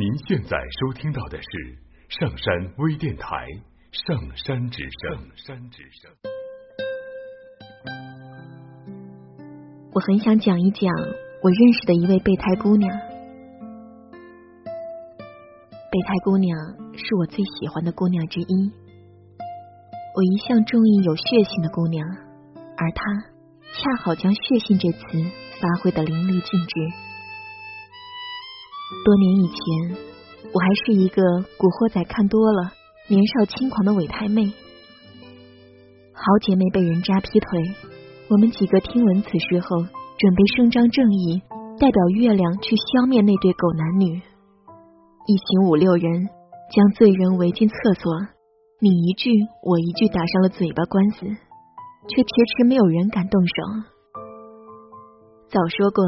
您现在收听到的是上山微电台《上山之声》。上山之声。我很想讲一讲我认识的一位备胎姑娘。备胎姑娘是我最喜欢的姑娘之一。我一向中意有血性的姑娘，而她恰好将血性这词发挥的淋漓尽致。多年以前，我还是一个古惑仔看多了、年少轻狂的伪太妹。好姐妹被人渣劈腿，我们几个听闻此事后，准备伸张正义，代表月亮去消灭那对狗男女。一行五六人将罪人围进厕所，你一句我一句打上了嘴巴官司，却迟迟没有人敢动手。早说过。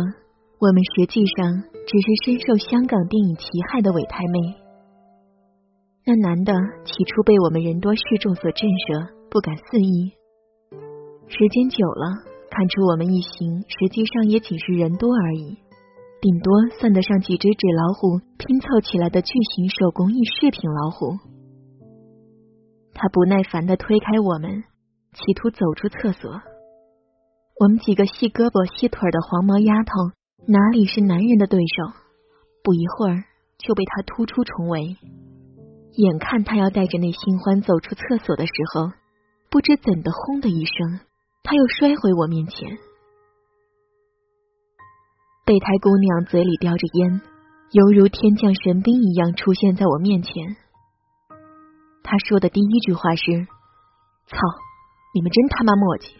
我们实际上只是深受香港电影其害的伪太妹。那男的起初被我们人多势众所震慑，不敢肆意。时间久了，看出我们一行实际上也仅是人多而已，顶多算得上几只纸老虎拼凑起来的巨型手工艺饰品老虎。他不耐烦的推开我们，企图走出厕所。我们几个细胳膊细腿的黄毛丫头。哪里是男人的对手？不一会儿就被他突出重围。眼看他要带着那新欢走出厕所的时候，不知怎的，轰的一声，他又摔回我面前。备胎姑娘嘴里叼着烟，犹如天降神兵一样出现在我面前。他说的第一句话是：“操，你们真他妈磨叽！”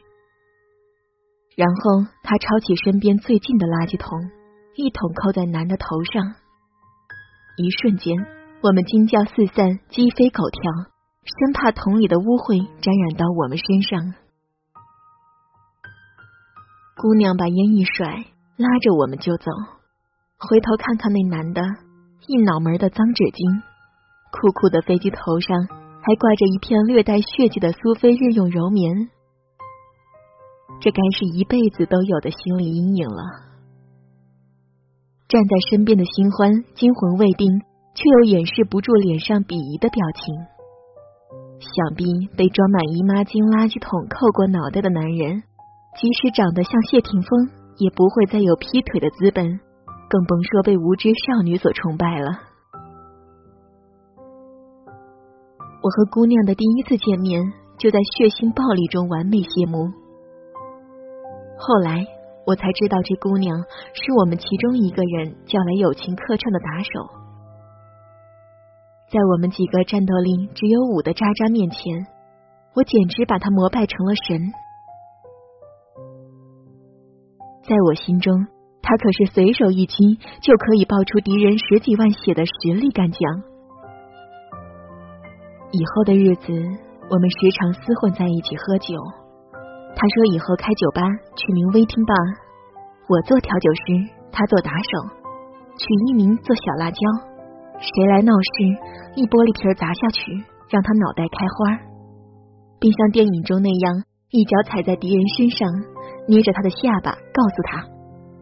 然后他抄起身边最近的垃圾桶，一桶扣在男的头上。一瞬间，我们惊叫四散，鸡飞狗跳，生怕桶里的污秽沾染到我们身上。姑娘把烟一甩，拉着我们就走。回头看看那男的，一脑门的脏纸巾，酷酷的飞机头上还挂着一片略带血迹的苏菲日用柔棉。这该是一辈子都有的心理阴影了。站在身边的新欢惊魂未定，却又掩饰不住脸上鄙夷的表情。想必被装满姨妈巾垃圾桶扣过脑袋的男人，即使长得像谢霆锋，也不会再有劈腿的资本，更甭说被无知少女所崇拜了。我和姑娘的第一次见面，就在血腥暴力中完美谢幕。后来我才知道，这姑娘是我们其中一个人叫来友情客串的打手。在我们几个战斗力只有五的渣渣面前，我简直把她膜拜成了神。在我心中，她可是随手一击就可以爆出敌人十几万血的实力干将。以后的日子，我们时常厮混在一起喝酒。他说：“以后开酒吧，取名微听吧。我做调酒师，他做打手，取艺名做小辣椒。谁来闹事，一玻璃瓶砸下去，让他脑袋开花，并像电影中那样，一脚踩在敌人身上，捏着他的下巴，告诉他：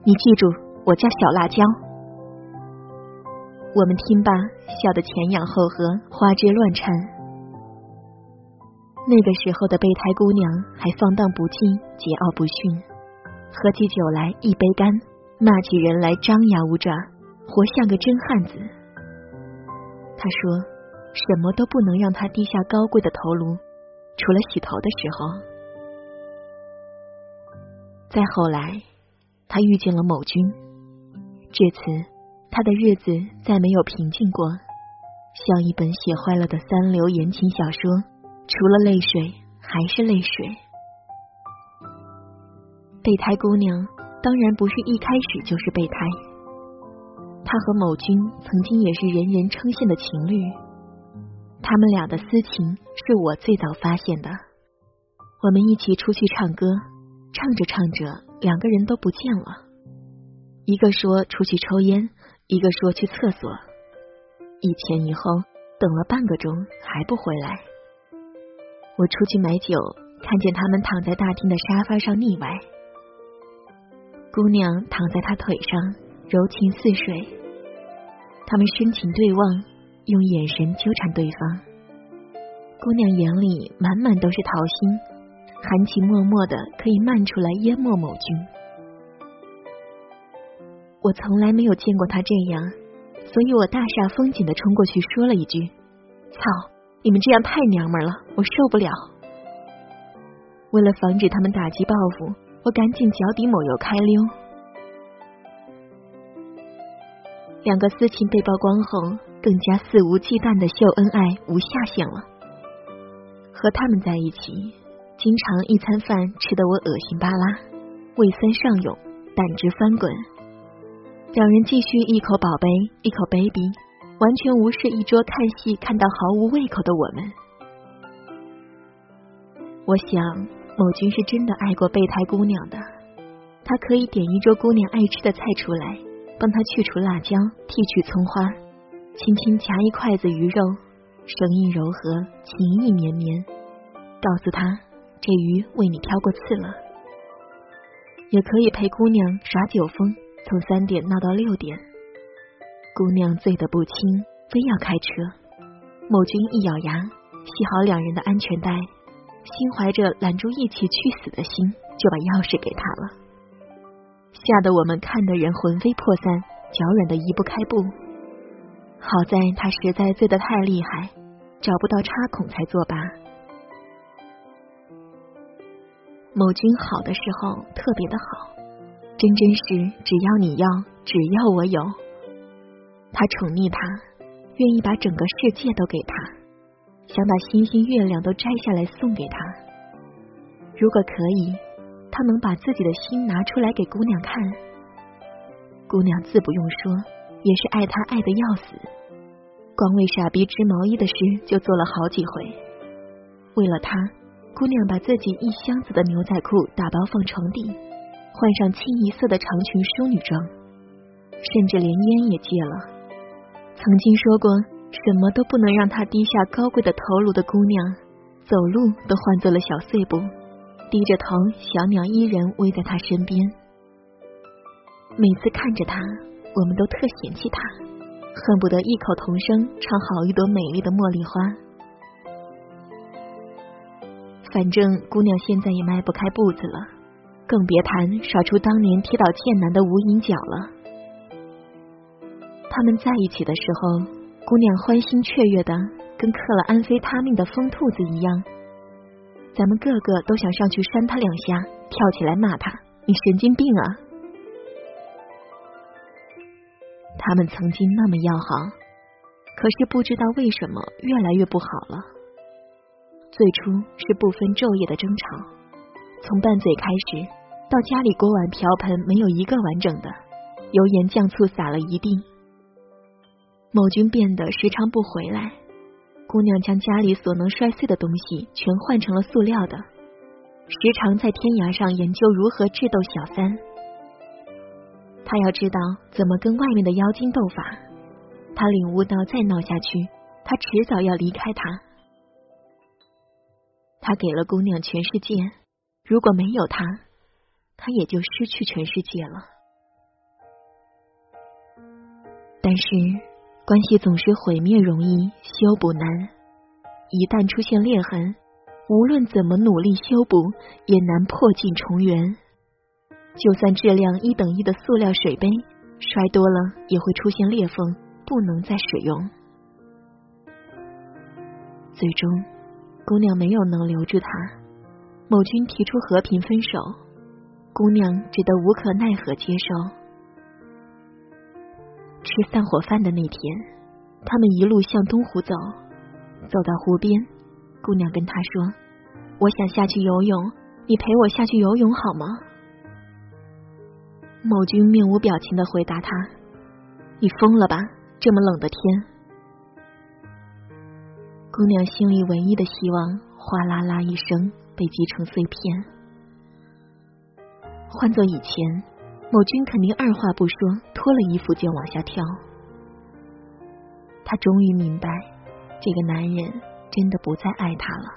你记住，我叫小辣椒。我们听罢，笑得前仰后合，花枝乱颤。”那个时候的备胎姑娘还放荡不羁、桀骜不驯，喝起酒来一杯干，骂起人来张牙舞爪，活像个真汉子。他说：“什么都不能让她低下高贵的头颅，除了洗头的时候。”再后来，他遇见了某君，至此，他的日子再没有平静过，像一本写坏了的三流言情小说。除了泪水，还是泪水。备胎姑娘当然不是一开始就是备胎，她和某君曾经也是人人称羡的情侣。他们俩的私情是我最早发现的。我们一起出去唱歌，唱着唱着，两个人都不见了。一个说出去抽烟，一个说去厕所。一前一后，等了半个钟还不回来。我出去买酒，看见他们躺在大厅的沙发上腻歪。姑娘躺在他腿上，柔情似水。他们深情对望，用眼神纠缠对方。姑娘眼里满满都是桃心，含情脉脉的，可以漫出来淹没某君。我从来没有见过他这样，所以我大煞风景的冲过去说了一句：“操，你们这样太娘们了，我受不了。”为了防止他们打击报复，我赶紧脚底抹油开溜。两个私情被曝光后，更加肆无忌惮的秀恩爱，无下限了。和他们在一起，经常一餐饭吃得我恶心巴拉，胃酸上涌，胆汁翻滚。两人继续一口宝贝，一口 baby，完全无视一桌看戏看到毫无胃口的我们。我想，某君是真的爱过备胎姑娘的，他可以点一桌姑娘爱吃的菜出来，帮她去除辣椒，剔去葱花，轻轻夹一筷子鱼肉。声音柔和，情意绵绵，告诉他这鱼为你挑过刺了。也可以陪姑娘耍酒疯，从三点闹到六点。姑娘醉得不轻，非要开车。某君一咬牙，系好两人的安全带，心怀着拦住一起去死的心，就把钥匙给他了。吓得我们看的人魂飞魄散，脚软的移不开步。好在他实在醉得太厉害。找不到插孔才作罢。某君好的时候特别的好，真真是只要你要，只要我有。他宠溺他，愿意把整个世界都给他，想把星星月亮都摘下来送给他。如果可以，他能把自己的心拿出来给姑娘看。姑娘自不用说，也是爱他爱的要死。光为傻逼织毛衣的事就做了好几回，为了他，姑娘把自己一箱子的牛仔裤打包放床底，换上清一色的长裙淑女装，甚至连烟也戒了。曾经说过什么都不能让他低下高贵的头颅的姑娘，走路都换做了小碎步，低着头，小鸟依人偎在他身边。每次看着他，我们都特嫌弃他。恨不得异口同声唱好一朵美丽的茉莉花。反正姑娘现在也迈不开步子了，更别谈耍出当年踢倒剑南的无影脚了。他们在一起的时候，姑娘欢欣雀跃的，跟嗑了安非他命的疯兔子一样。咱们个个都想上去扇他两下，跳起来骂他：“你神经病啊！”他们曾经那么要好，可是不知道为什么越来越不好了。最初是不分昼夜的争吵，从拌嘴开始，到家里锅碗瓢盆没有一个完整的，油盐酱醋撒了一地。某君变得时常不回来，姑娘将家里所能摔碎的东西全换成了塑料的，时常在天涯上研究如何智斗小三。他要知道怎么跟外面的妖精斗法，他领悟到再闹下去，他迟早要离开他。他给了姑娘全世界，如果没有他，他也就失去全世界了。但是关系总是毁灭容易，修补难。一旦出现裂痕，无论怎么努力修补，也难破镜重圆。就算质量一等一的塑料水杯摔多了，也会出现裂缝，不能再使用。最终，姑娘没有能留住他，某君提出和平分手，姑娘只得无可奈何接受。吃散伙饭的那天，他们一路向东湖走，走到湖边，姑娘跟他说：“我想下去游泳，你陪我下去游泳好吗？”某君面无表情的回答他：“你疯了吧？这么冷的天。”姑娘心里唯一的希望，哗啦啦一声被击成碎片。换做以前，某君肯定二话不说，脱了衣服就往下跳。他终于明白，这个男人真的不再爱他了。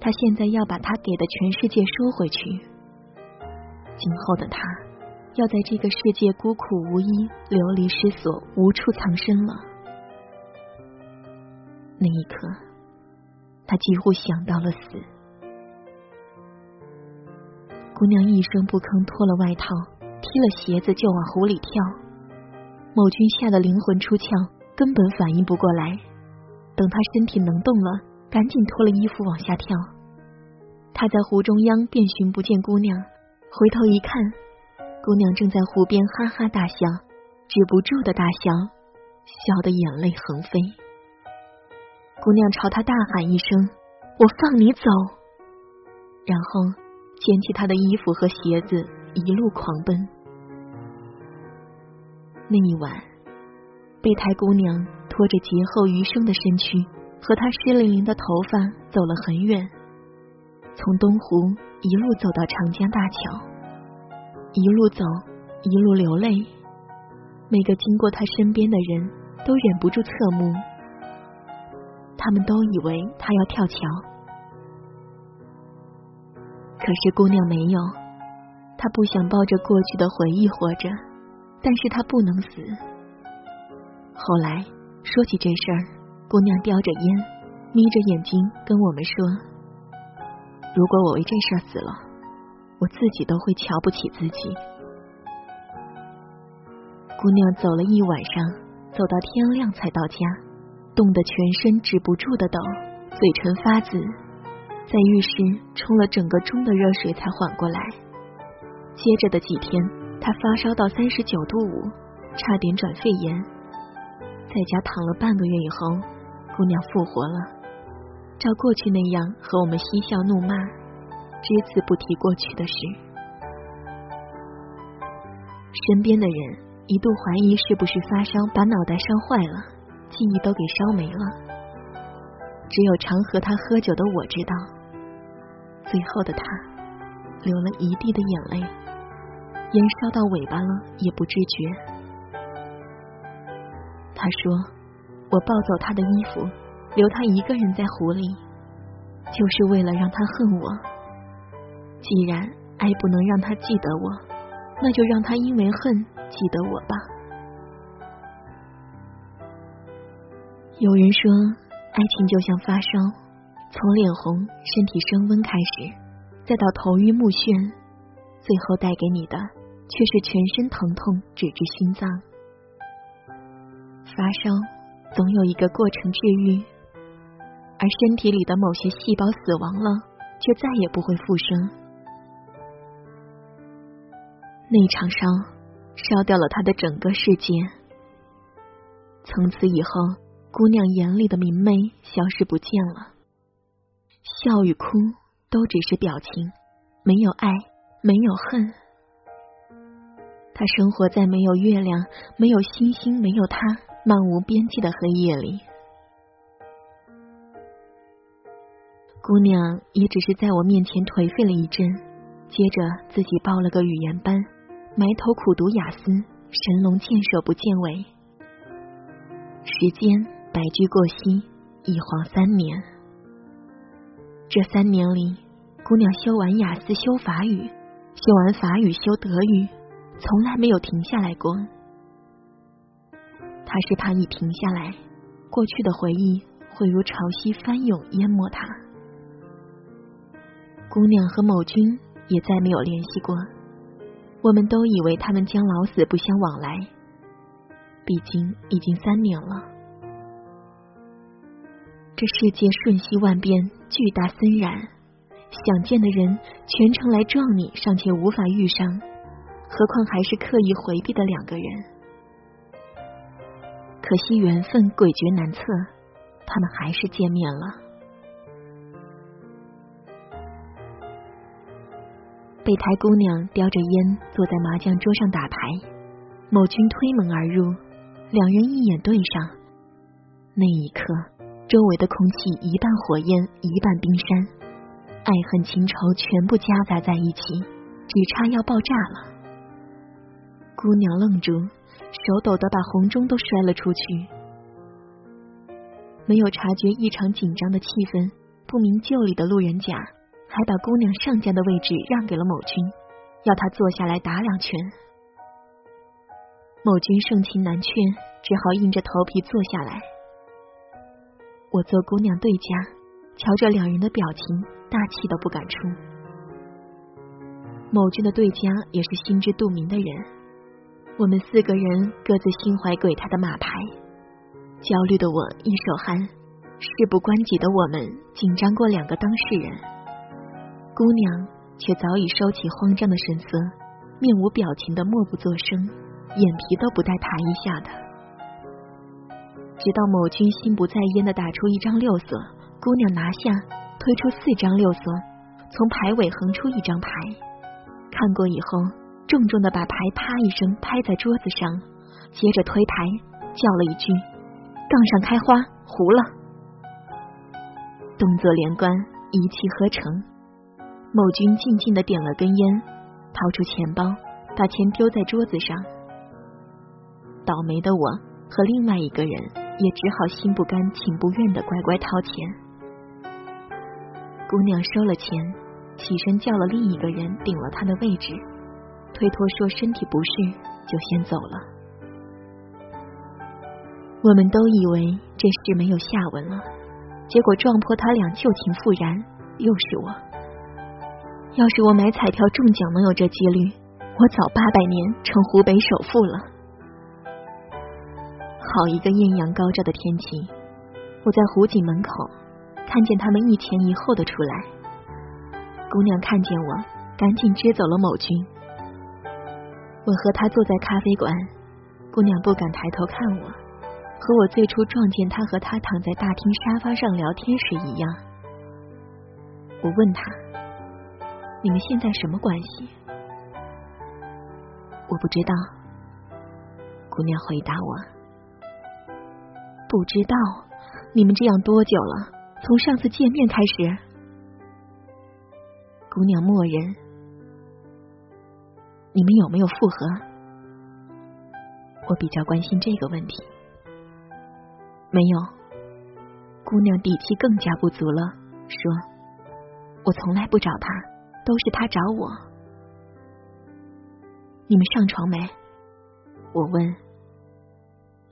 他现在要把他给的全世界收回去。今后的他。要在这个世界孤苦无依、流离失所、无处藏身了。那一刻，他几乎想到了死。姑娘一声不吭，脱了外套，踢了鞋子就往湖里跳。某君吓得灵魂出窍，根本反应不过来。等他身体能动了，赶紧脱了衣服往下跳。他在湖中央遍寻不见姑娘，回头一看，姑娘正在湖边哈哈大笑，止不住的大笑，笑得眼泪横飞。姑娘朝他大喊一声：“我放你走！”然后捡起他的衣服和鞋子，一路狂奔。那一晚，备胎姑娘拖着劫后余生的身躯和她湿淋淋的头发走了很远。从东湖一路走到长江大桥，一路走，一路流泪。每个经过她身边的人都忍不住侧目，他们都以为他要跳桥，可是姑娘没有。她不想抱着过去的回忆活着，但是他不能死。后来说起这事儿，姑娘叼着烟，眯着眼睛跟我们说。如果我为这事儿死了，我自己都会瞧不起自己。姑娘走了一晚上，走到天亮才到家，冻得全身止不住的抖，嘴唇发紫，在浴室冲了整个钟的热水才缓过来。接着的几天，他发烧到三十九度五，差点转肺炎，在家躺了半个月以后，姑娘复活了。照过去那样和我们嬉笑怒骂，只字不提过去的事。身边的人一度怀疑是不是发烧把脑袋烧坏了，记忆都给烧没了。只有常和他喝酒的我知道，最后的他流了一地的眼泪，烟烧到尾巴了也不知觉。他说：“我抱走他的衣服。”留他一个人在湖里，就是为了让他恨我。既然爱不能让他记得我，那就让他因为恨记得我吧。有人说，爱情就像发烧，从脸红、身体升温开始，再到头晕目眩，最后带给你的却是全身疼痛，直至心脏。发烧总有一个过程治愈。而身体里的某些细胞死亡了，却再也不会复生。那场烧烧掉了他的整个世界。从此以后，姑娘眼里的明媚消失不见了，笑与哭都只是表情，没有爱，没有恨。他生活在没有月亮、没有星星、没有他漫无边际的黑夜里。姑娘也只是在我面前颓废了一阵，接着自己报了个语言班，埋头苦读雅思，神龙见首不见尾。时间白驹过隙，一晃三年。这三年里，姑娘修完雅思修法语，修完法语修德语，从来没有停下来过。他是怕一停下来，过去的回忆会如潮汐翻涌淹没他。姑娘和某君也再没有联系过，我们都以为他们将老死不相往来。毕竟已经三年了，这世界瞬息万变，巨大森然，想见的人全程来撞你，尚且无法遇上，何况还是刻意回避的两个人？可惜缘分诡谲难测，他们还是见面了。备胎姑娘叼着烟坐在麻将桌上打牌，某君推门而入，两人一眼对上，那一刻，周围的空气一半火焰，一半冰山，爱恨情仇全部夹杂在一起，只差要爆炸了。姑娘愣住，手抖得把红钟都摔了出去，没有察觉异常紧张的气氛，不明就里的路人甲。还把姑娘上家的位置让给了某君，要他坐下来打两拳。某君盛情难却，只好硬着头皮坐下来。我做姑娘对家，瞧着两人的表情，大气都不敢出。某君的对家也是心知肚明的人，我们四个人各自心怀鬼胎的马牌，焦虑的我一手汗，事不关己的我们紧张过两个当事人，姑娘却早已收起慌张的神色，面无表情的默不作声，眼皮都不带抬一下的。直到某君心不在焉的打出一张六色，姑娘拿下，推出四张六色，从牌尾横出一张牌，看过以后，重重的把牌啪一声拍在桌子上，接着推牌，叫了一句：“杠上开花，胡了。”动作连贯，一气呵成。某君静静的点了根烟，掏出钱包，把钱丢在桌子上。倒霉的我和另外一个人。也只好心不甘情不愿的乖乖掏钱。姑娘收了钱，起身叫了另一个人顶了她的位置，推脱说身体不适，就先走了。我们都以为这事没有下文了，结果撞破他俩旧情复燃，又是我。要是我买彩票中奖能有这几率，我早八百年成湖北首富了。好一个艳阳高照的天气，我在湖景门口看见他们一前一后的出来。姑娘看见我，赶紧支走了某君。我和他坐在咖啡馆，姑娘不敢抬头看我，和我最初撞见他和他躺在大厅沙发上聊天时一样。我问他：“你们现在什么关系？”我不知道。姑娘回答我。不知道你们这样多久了？从上次见面开始，姑娘默认。你们有没有复合？我比较关心这个问题。没有。姑娘底气更加不足了，说：“我从来不找他，都是他找我。”你们上床没？我问。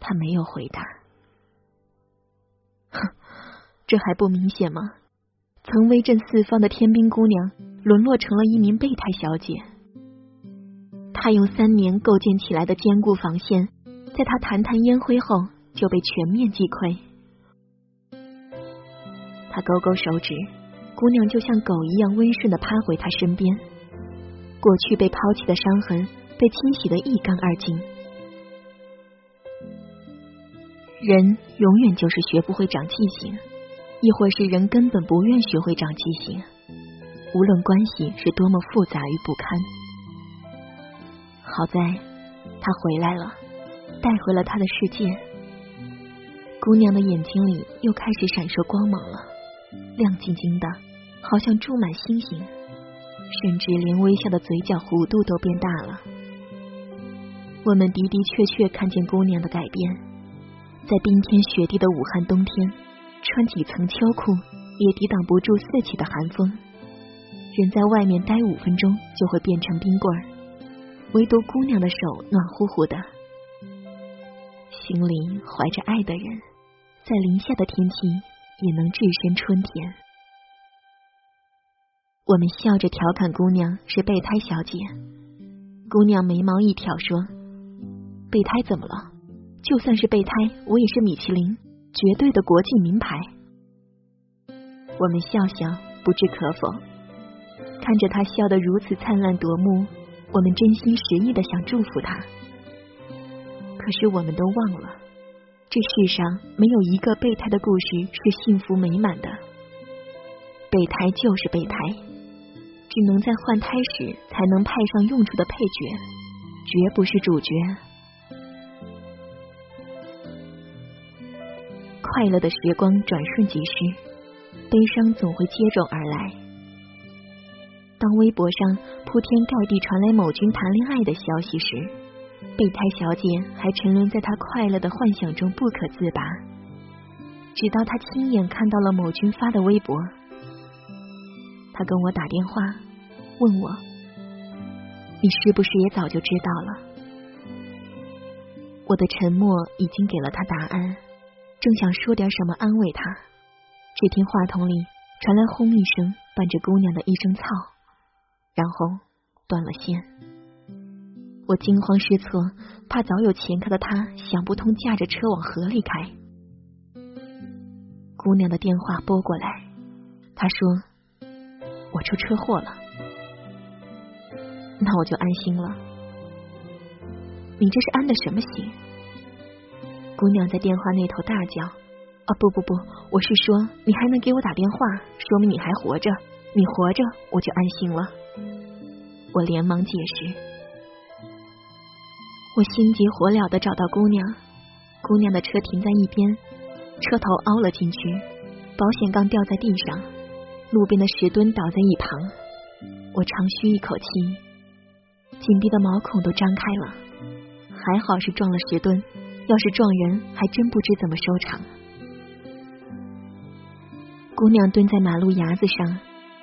他没有回答。哼，这还不明显吗？曾威震四方的天兵姑娘，沦落成了一名备胎小姐。他用三年构建起来的坚固防线，在他弹弹烟灰后，就被全面击溃。他勾勾手指，姑娘就像狗一样温顺的趴回他身边，过去被抛弃的伤痕被清洗的一干二净。人永远就是学不会长记性，亦或是人根本不愿学会长记性。无论关系是多么复杂与不堪，好在他回来了，带回了他的世界。姑娘的眼睛里又开始闪烁光芒了，亮晶晶的，好像注满星星，甚至连微笑的嘴角弧度都变大了。我们的的确确看见姑娘的改变。在冰天雪地的武汉冬天，穿几层秋裤也抵挡不住四起的寒风。人在外面待五分钟就会变成冰棍儿，唯独姑娘的手暖乎乎的。心里怀着爱的人，在零下的天气也能置身春天。我们笑着调侃姑娘是备胎小姐，姑娘眉毛一挑说：“备胎怎么了？”就算是备胎，我也是米其林绝对的国际名牌。我们笑笑，不置可否。看着他笑得如此灿烂夺目，我们真心实意的想祝福他。可是我们都忘了，这世上没有一个备胎的故事是幸福美满的。备胎就是备胎，只能在换胎时才能派上用处的配角，绝不是主角。快乐的时光转瞬即逝，悲伤总会接踵而来。当微博上铺天盖地传来某君谈恋爱的消息时，备胎小姐还沉沦在她快乐的幻想中不可自拔。直到她亲眼看到了某君发的微博，她跟我打电话问我：“你是不是也早就知道了？”我的沉默已经给了他答案，正想说点什么安慰他，只听话筒里传来轰一声，伴着姑娘的一声“操”，然后断了线。我惊慌失措，怕早有前科的他想不通，驾着车往河里开。姑娘的电话拨过来，她说：“我出车祸了。”那我就安心了。你这是安的什么心？姑娘在电话那头大叫：“啊，不不不，我是说你还能给我打电话，说明你还活着。你活着，我就安心了。”我连忙解释。我心急火燎的找到姑娘，姑娘的车停在一边，车头凹了进去，保险杠掉在地上，路边的石墩倒在一旁。我长吁一口气，紧闭的毛孔都张开了。还好是撞了石墩，要是撞人，还真不知怎么收场。姑娘蹲在马路牙子上，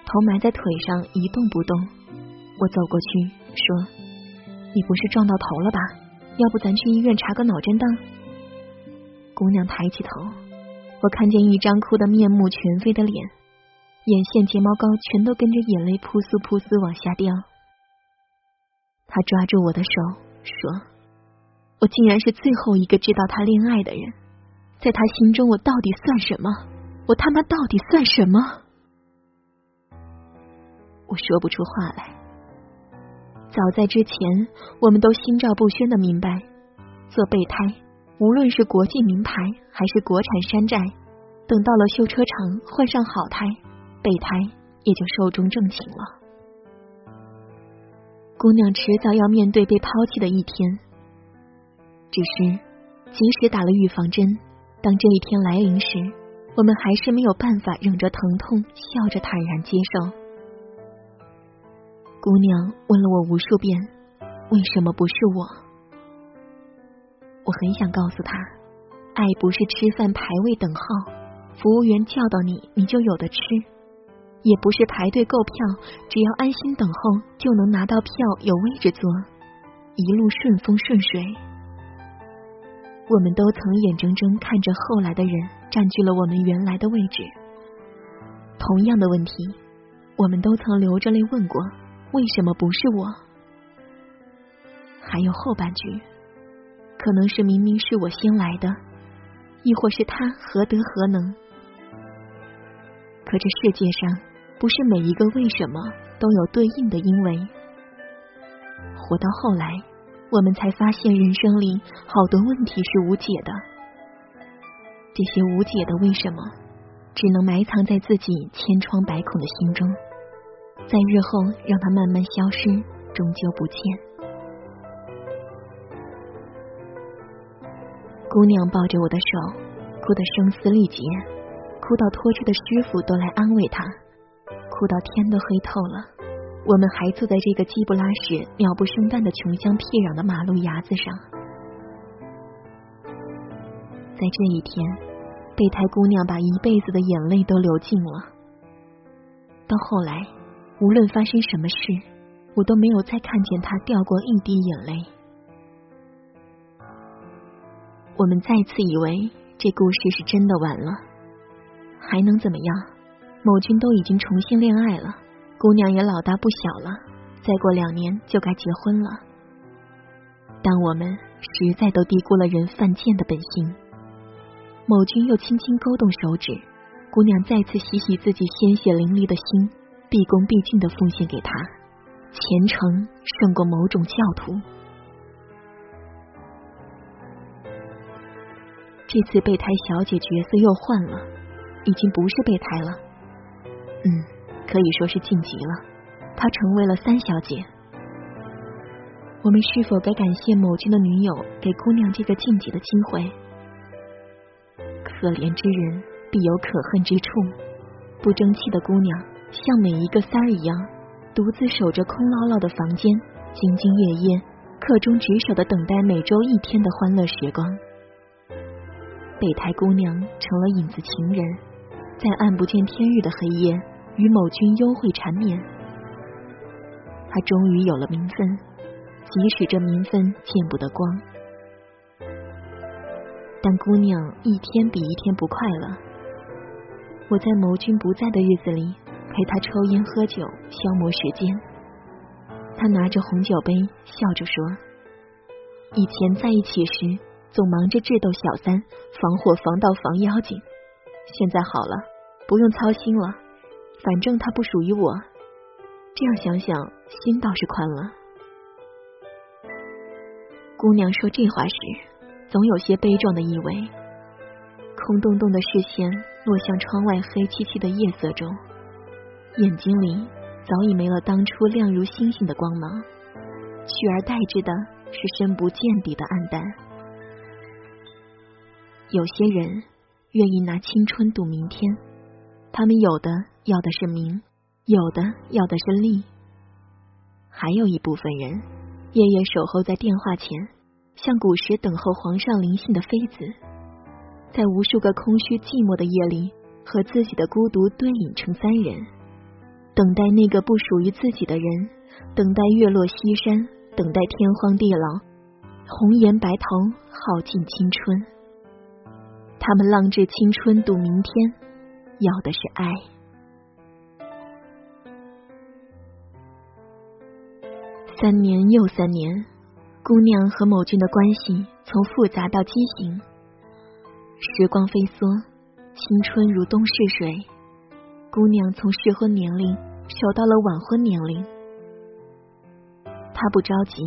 头埋在腿上一动不动。我走过去说：“你不是撞到头了吧？要不咱去医院查个脑震荡？”姑娘抬起头，我看见一张哭得面目全非的脸，眼线、睫毛膏全都跟着眼泪扑簌扑簌往下掉。她抓住我的手说。我竟然是最后一个知道他恋爱的人，在他心中，我到底算什么？我他妈到底算什么？我说不出话来。早在之前，我们都心照不宣的明白，做备胎，无论是国际名牌还是国产山寨，等到了修车厂换上好胎，备胎也就寿终正寝了。姑娘迟早要面对被抛弃的一天。只是，即使打了预防针，当这一天来临时，我们还是没有办法忍着疼痛，笑着坦然接受。姑娘问了我无数遍，为什么不是我？我很想告诉她，爱不是吃饭排位等号，服务员叫到你，你就有的吃；也不是排队购票，只要安心等候就能拿到票，有位置坐，一路顺风顺水。我们都曾眼睁睁看着后来的人占据了我们原来的位置。同样的问题，我们都曾流着泪问过：为什么不是我？还有后半句，可能是明明是我先来的，亦或是他何德何能？可这世界上不是每一个为什么都有对应的因为。活到后来。我们才发现，人生里好多问题是无解的。这些无解的为什么，只能埋藏在自己千疮百孔的心中，在日后让它慢慢消失，终究不见。姑娘抱着我的手，哭得声嘶力竭，哭到拖车的师傅都来安慰她，哭到天都黑透了。我们还坐在这个鸡不拉屎、鸟不生蛋的穷乡僻壤的马路牙子上，在这一天，备胎姑娘把一辈子的眼泪都流尽了。到后来，无论发生什么事，我都没有再看见他掉过一滴眼泪。我们再次以为这故事是真的完了，还能怎么样？某君都已经重新恋爱了。姑娘也老大不小了，再过两年就该结婚了。但我们实在都低估了人犯贱的本性。某君又轻轻勾动手指，姑娘再次洗洗自己鲜血淋漓的心，毕恭毕敬的奉献给他，虔诚胜过某种教徒。这次备胎小姐角色又换了，已经不是备胎了。嗯。可以说是晋级了，她成为了三小姐。我们是否该感谢某君的女友，给姑娘这个晋级的机会？可怜之人必有可恨之处。不争气的姑娘，像每一个三儿一样，独自守着空落落的房间，兢兢业业、恪忠职守的等待每周一天的欢乐时光。备胎姑娘成了影子情人，在暗不见天日的黑夜。与某君幽会缠绵，他终于有了名分，即使这名分见不得光。但姑娘一天比一天不快乐。我在某君不在的日子里陪他抽烟喝酒，消磨时间。他拿着红酒杯，笑着说：“以前在一起时，总忙着智斗小三，防火防盗防妖精。现在好了，不用操心了，反正他不属于我。这样想想，心倒是宽了。”姑娘说这话时，总有些悲壮的意味。空洞洞的视线落向窗外黑漆漆的夜色中，眼睛里早已没了当初亮如星星的光芒，取而代之的是深不见底的暗淡。有些人愿意拿青春赌明天，他们有的要的是名，有的要的是利，还有一部分人夜夜守候在电话前，像古时等候皇上临幸的妃子。在无数个空虚寂寞的夜里，和自己的孤独对饮成三人，等待那个不属于自己的人，等待月落西山，等待天荒地老，红颜白头，耗尽青春。他们浪掷青春赌明天，要的是爱。三年又三年，姑娘和某君的关系从复杂到畸形。时光飞梭，青春如东逝水。姑娘从适婚年龄守到了晚婚年龄。她不着急，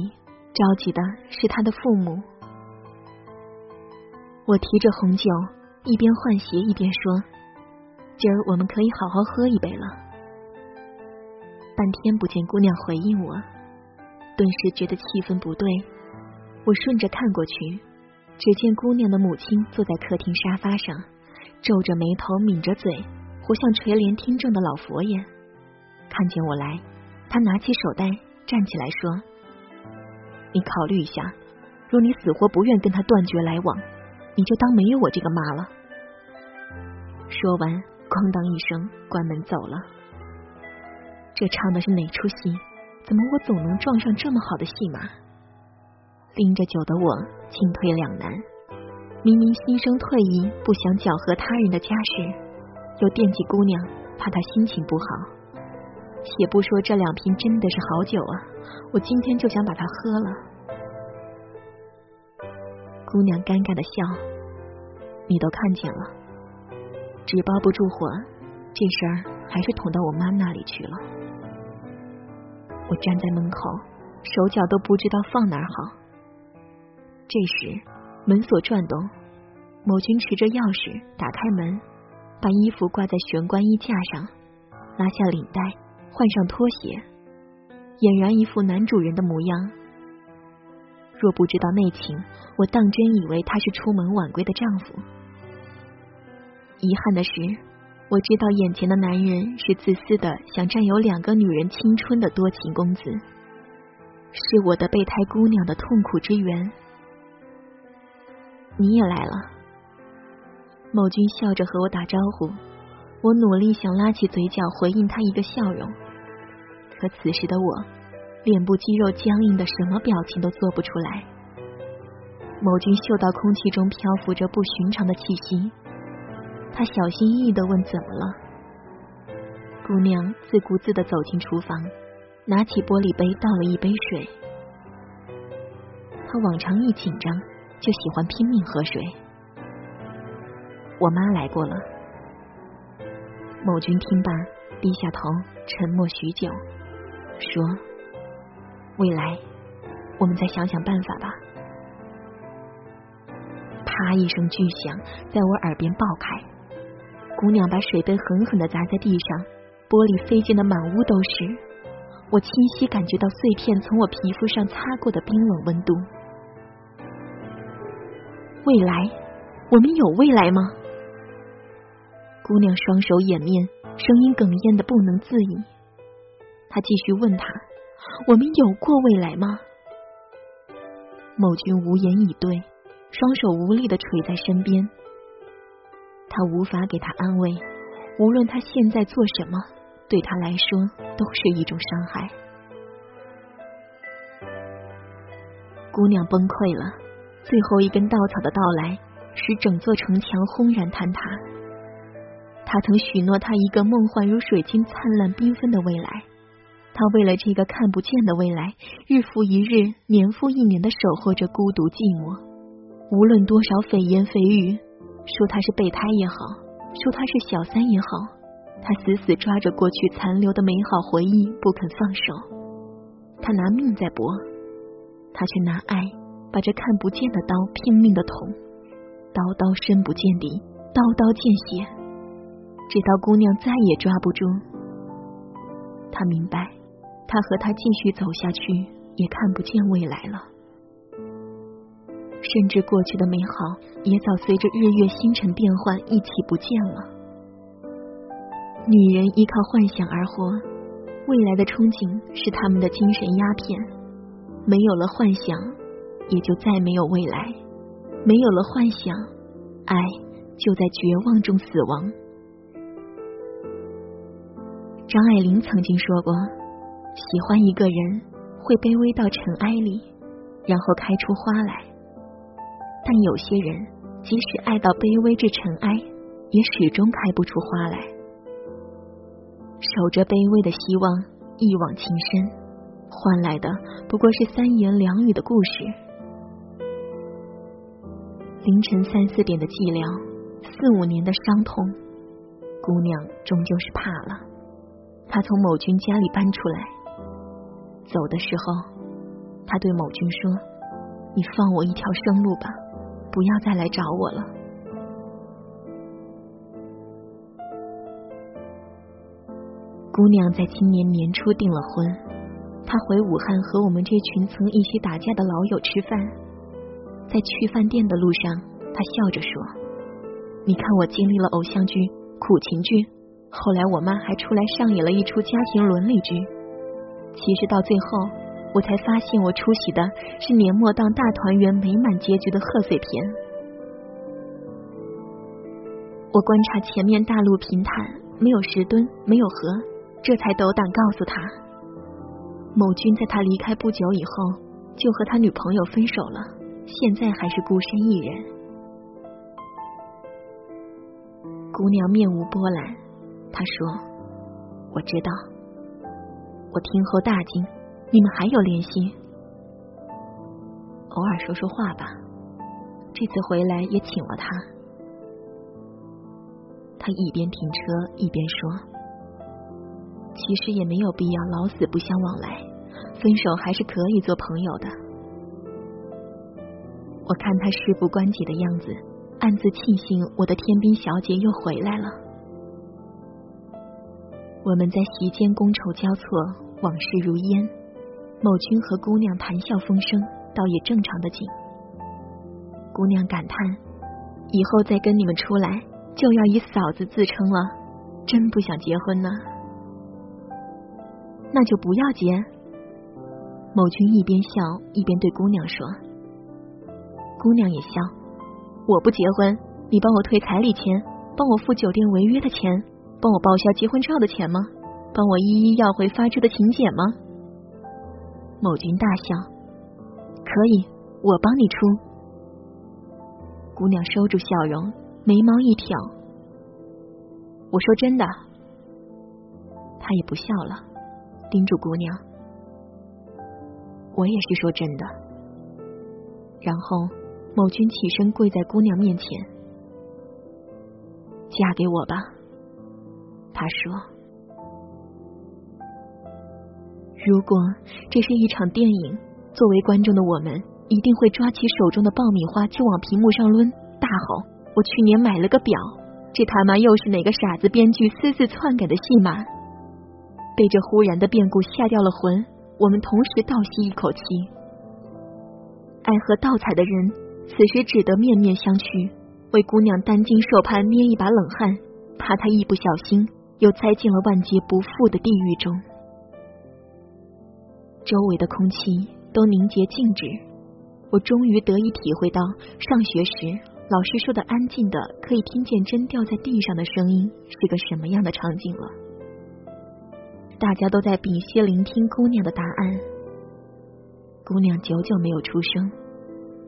着急的是她的父母。我提着红酒，一边换鞋一边说：“今儿我们可以好好喝一杯了。”半天不见姑娘回应我，顿时觉得气氛不对。我顺着看过去。只见姑娘的母亲坐在客厅沙发上，皱着眉头，抿着嘴，不像垂帘听政的老佛爷。看见我来，他拿起手袋，站起来说：“你考虑一下，若你死活不愿跟他断绝来往，你就当没有我这个妈了。”说完，咣当一声关门走了。这唱的是哪出戏？怎么我总能撞上这么好的戏码？拎着酒的我进退两难，明明心生退意，不想搅和他人的家事，又惦记姑娘，怕她心情不好。且不说这两瓶真的是好酒啊，我今天就想把它喝了。姑娘尴尬的笑，你都看见了，纸包不住火，这事儿还是捅到我妈那里去了。我站在门口，手脚都不知道放哪儿好。这时，门锁转动，某君持着钥匙打开门，把衣服挂在玄关衣架上，拉下领带，换上拖鞋，俨然一副男主人的模样。若不知道内情，我当真以为他是出门晚归的丈夫。遗憾的是，我知道眼前的男人是自私的，想占有两个女人青春的多情公子，是我的备胎姑娘的痛苦之源。你也来了，某君笑着和我打招呼。我努力想拉起嘴角回应他一个笑容，可此时的我，脸部肌肉僵硬的，什么表情都做不出来。某君嗅到空气中漂浮着不寻常的气息，他小心翼翼的问：“怎么了？”姑娘自顾自的走进厨房，拿起玻璃杯倒了一杯水。她往常一紧张。就喜欢拼命喝水。我妈来过了。某君听罢，低下头，沉默许久，说：“未来，我们再想想办法吧。”啪一声巨响，在我耳边爆开。姑娘把水杯狠狠的砸在地上，玻璃飞溅的满屋都是。我清晰感觉到碎片从我皮肤上擦过的冰冷温度。未来，我们有未来吗？姑娘双手掩面，声音哽咽的不能自已。她继续问他：“我们有过未来吗？”某君无言以对，双手无力的垂在身边。他无法给他安慰，无论他现在做什么，对他来说都是一种伤害。姑娘崩溃了。最后一根稻草的到来，使整座城墙轰然坍塌。他曾许诺他一个梦幻如水晶、灿烂缤纷的未来。他为了这个看不见的未来，日复一日、年复一年的守候着孤独寂寞。无论多少蜚言蜚语，说他是备胎也好，说他是小三也好，他死死抓着过去残留的美好回忆不肯放手。他拿命在搏，他却拿爱把这看不见的刀拼命的捅，刀刀深不见底，刀刀见血，直到姑娘再也抓不住。他明白。他和他继续走下去，也看不见未来了。甚至过去的美好，也早随着日月星辰变换一起不见了。女人依靠幻想而活，未来的憧憬是他们的精神鸦片。没有了幻想，也就再没有未来。没有了幻想，爱就在绝望中死亡。张爱玲曾经说过。喜欢一个人，会卑微到尘埃里，然后开出花来。但有些人，即使爱到卑微至尘埃，也始终开不出花来。守着卑微的希望，一往情深，换来的不过是三言两语的故事。凌晨三四点的寂寥，四五年的伤痛，姑娘终究是怕了。他从某君家里搬出来。走的时候，他对某君说：“你放我一条生路吧，不要再来找我了。”姑娘在今年年初订了婚，她回武汉和我们这群曾一起打架的老友吃饭，在去饭店的路上，她笑着说：“你看我经历了偶像剧、苦情剧，后来我妈还出来上演了一出家庭伦理剧。”其实到最后，我才发现我出席的是年末档大团圆美满结局的贺岁片。我观察前面大路平坦，没有石墩，没有河，这才斗胆告诉他：某君在他离开不久以后，就和他女朋友分手了，现在还是孤身一人。姑娘面无波澜，他说：“我知道。”我听后大惊，你们还有联系？偶尔说说话吧。这次回来也请了他。他一边停车一边说：“其实也没有必要老死不相往来，分手还是可以做朋友的。”我看他事不关己的样子，暗自庆幸我的天兵小姐又回来了。我们在席间觥筹交错，往事如烟。某君和姑娘谈笑风生，倒也正常的紧。姑娘感叹：“以后再跟你们出来，就要以嫂子自称了，真不想结婚呢。”那就不要结。某君一边笑一边对姑娘说：“姑娘也笑，我不结婚，你帮我退彩礼钱，帮我付酒店违约的钱。”帮我报销结婚照的钱吗？帮我一一要回发出的请柬吗？某君大笑，可以，我帮你出。姑娘收住笑容，眉毛一挑，我说真的。他也不笑了，叮嘱姑娘，我也是说真的。然后某君起身跪在姑娘面前，嫁给我吧。他说：“如果这是一场电影，作为观众的我们一定会抓起手中的爆米花就往屏幕上抡，大吼：‘我去年买了个表，这他妈又是哪个傻子编剧私自篡改的戏码？’被这忽然的变故吓掉了魂，我们同时倒吸一口气。爱喝倒彩的人，此时只得面面相觑，为姑娘担惊受怕，捏一把冷汗，怕她一不小心。”又栽进了万劫不复的地狱中，周围的空气都凝结静止。我终于得以体会到，上学时老师说的安静的可以听见针掉在地上的声音是个什么样的场景了。大家都在屏息聆听姑娘的答案。姑娘久久没有出声，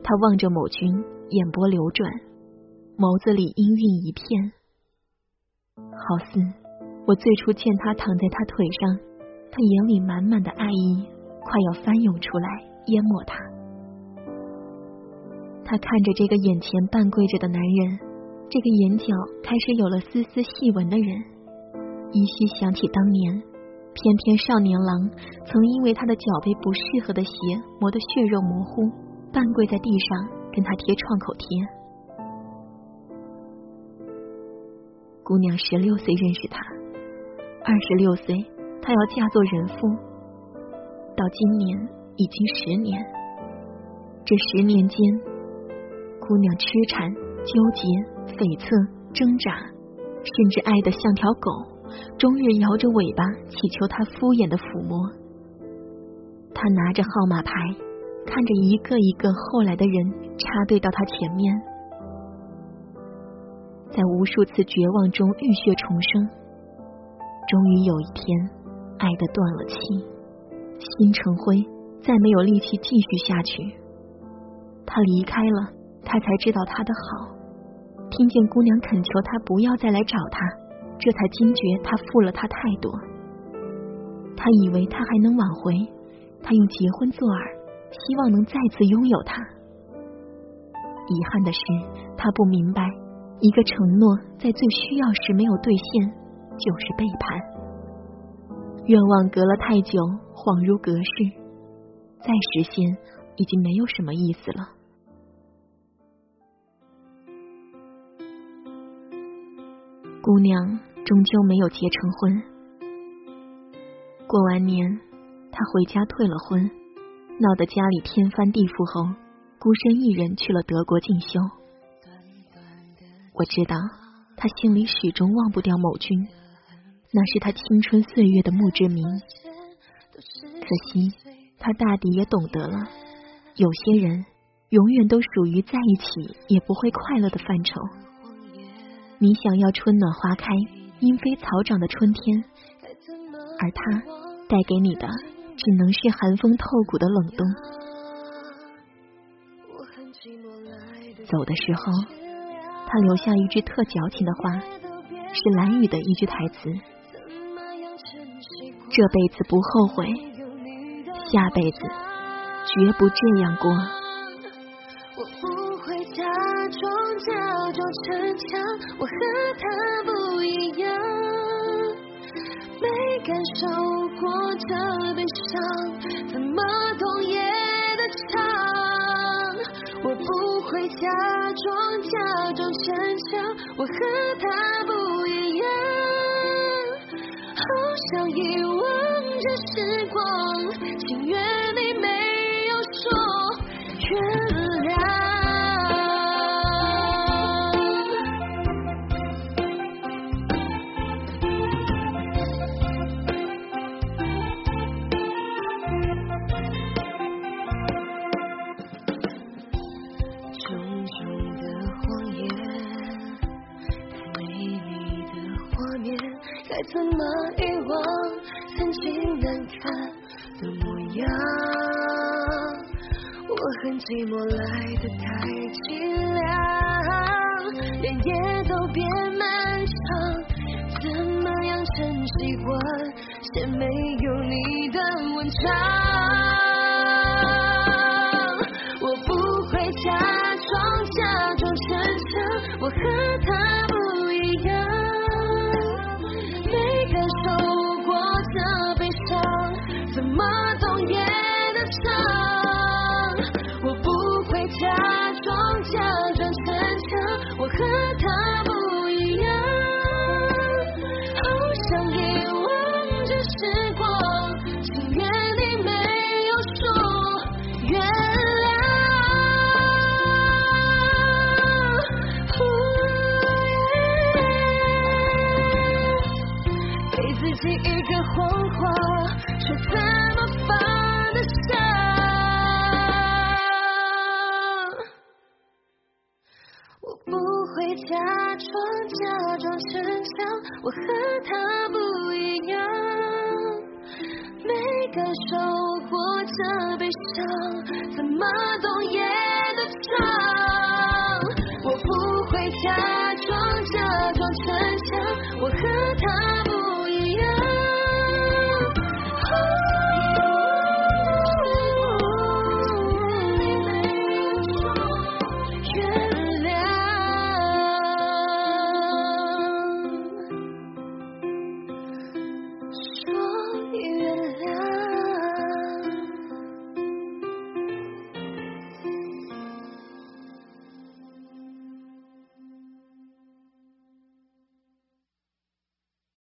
她望着某君，眼波流转，眸子里阴郁一片，好似我最初见他躺在他腿上，他眼里满满的爱意快要翻涌出来，淹没他。他看着这个眼前半跪着的男人，这个眼角开始有了丝丝细纹的人，依稀想起当年，翩翩少年郎曾因为他的脚被不适合的鞋磨得血肉模糊，半跪在地上跟他贴创口贴。姑娘十六岁认识他，二十六岁她要嫁做人妇，到今年已经十年。这十年间，姑娘痴缠、纠结、悱恻、挣扎，甚至爱得像条狗，终日摇着尾巴祈求他敷衍的抚摸。他拿着号码牌，看着一个一个后来的人插队到他前面。在无数次绝望中浴血重生，终于有一天，爱的断了气，心成灰，再没有力气继续下去。他离开了，他才知道他的好。听见姑娘恳求他不要再来找他，这才惊觉他负了他太多。他以为他还能挽回，他用结婚作饵，希望能再次拥有他。遗憾的是，他不明白。一个承诺在最需要时没有兑现，就是背叛。愿望隔了太久，恍如隔世，再实现已经没有什么意思了。姑娘终究没有结成婚。过完年，她回家退了婚，闹得家里天翻地覆后，孤身一人去了德国进修。我知道，他心里始终忘不掉某君，那是他青春岁月的墓志铭。可惜，他大抵也懂得了，有些人永远都属于在一起也不会快乐的范畴。你想要春暖花开、莺飞草长的春天，而他带给你的只能是寒风透骨的冷冬。走的时候。他留下一句特矫情的话，是蓝雨的一句台词：“这辈子不后悔，下辈子绝不这样过。”我不会假装假装逞强，我和他不一样，没感受过这悲伤，怎么懂夜的长？我不会假装假装逞强。我和他不一样，好想遗的时光，心愿恨寂寞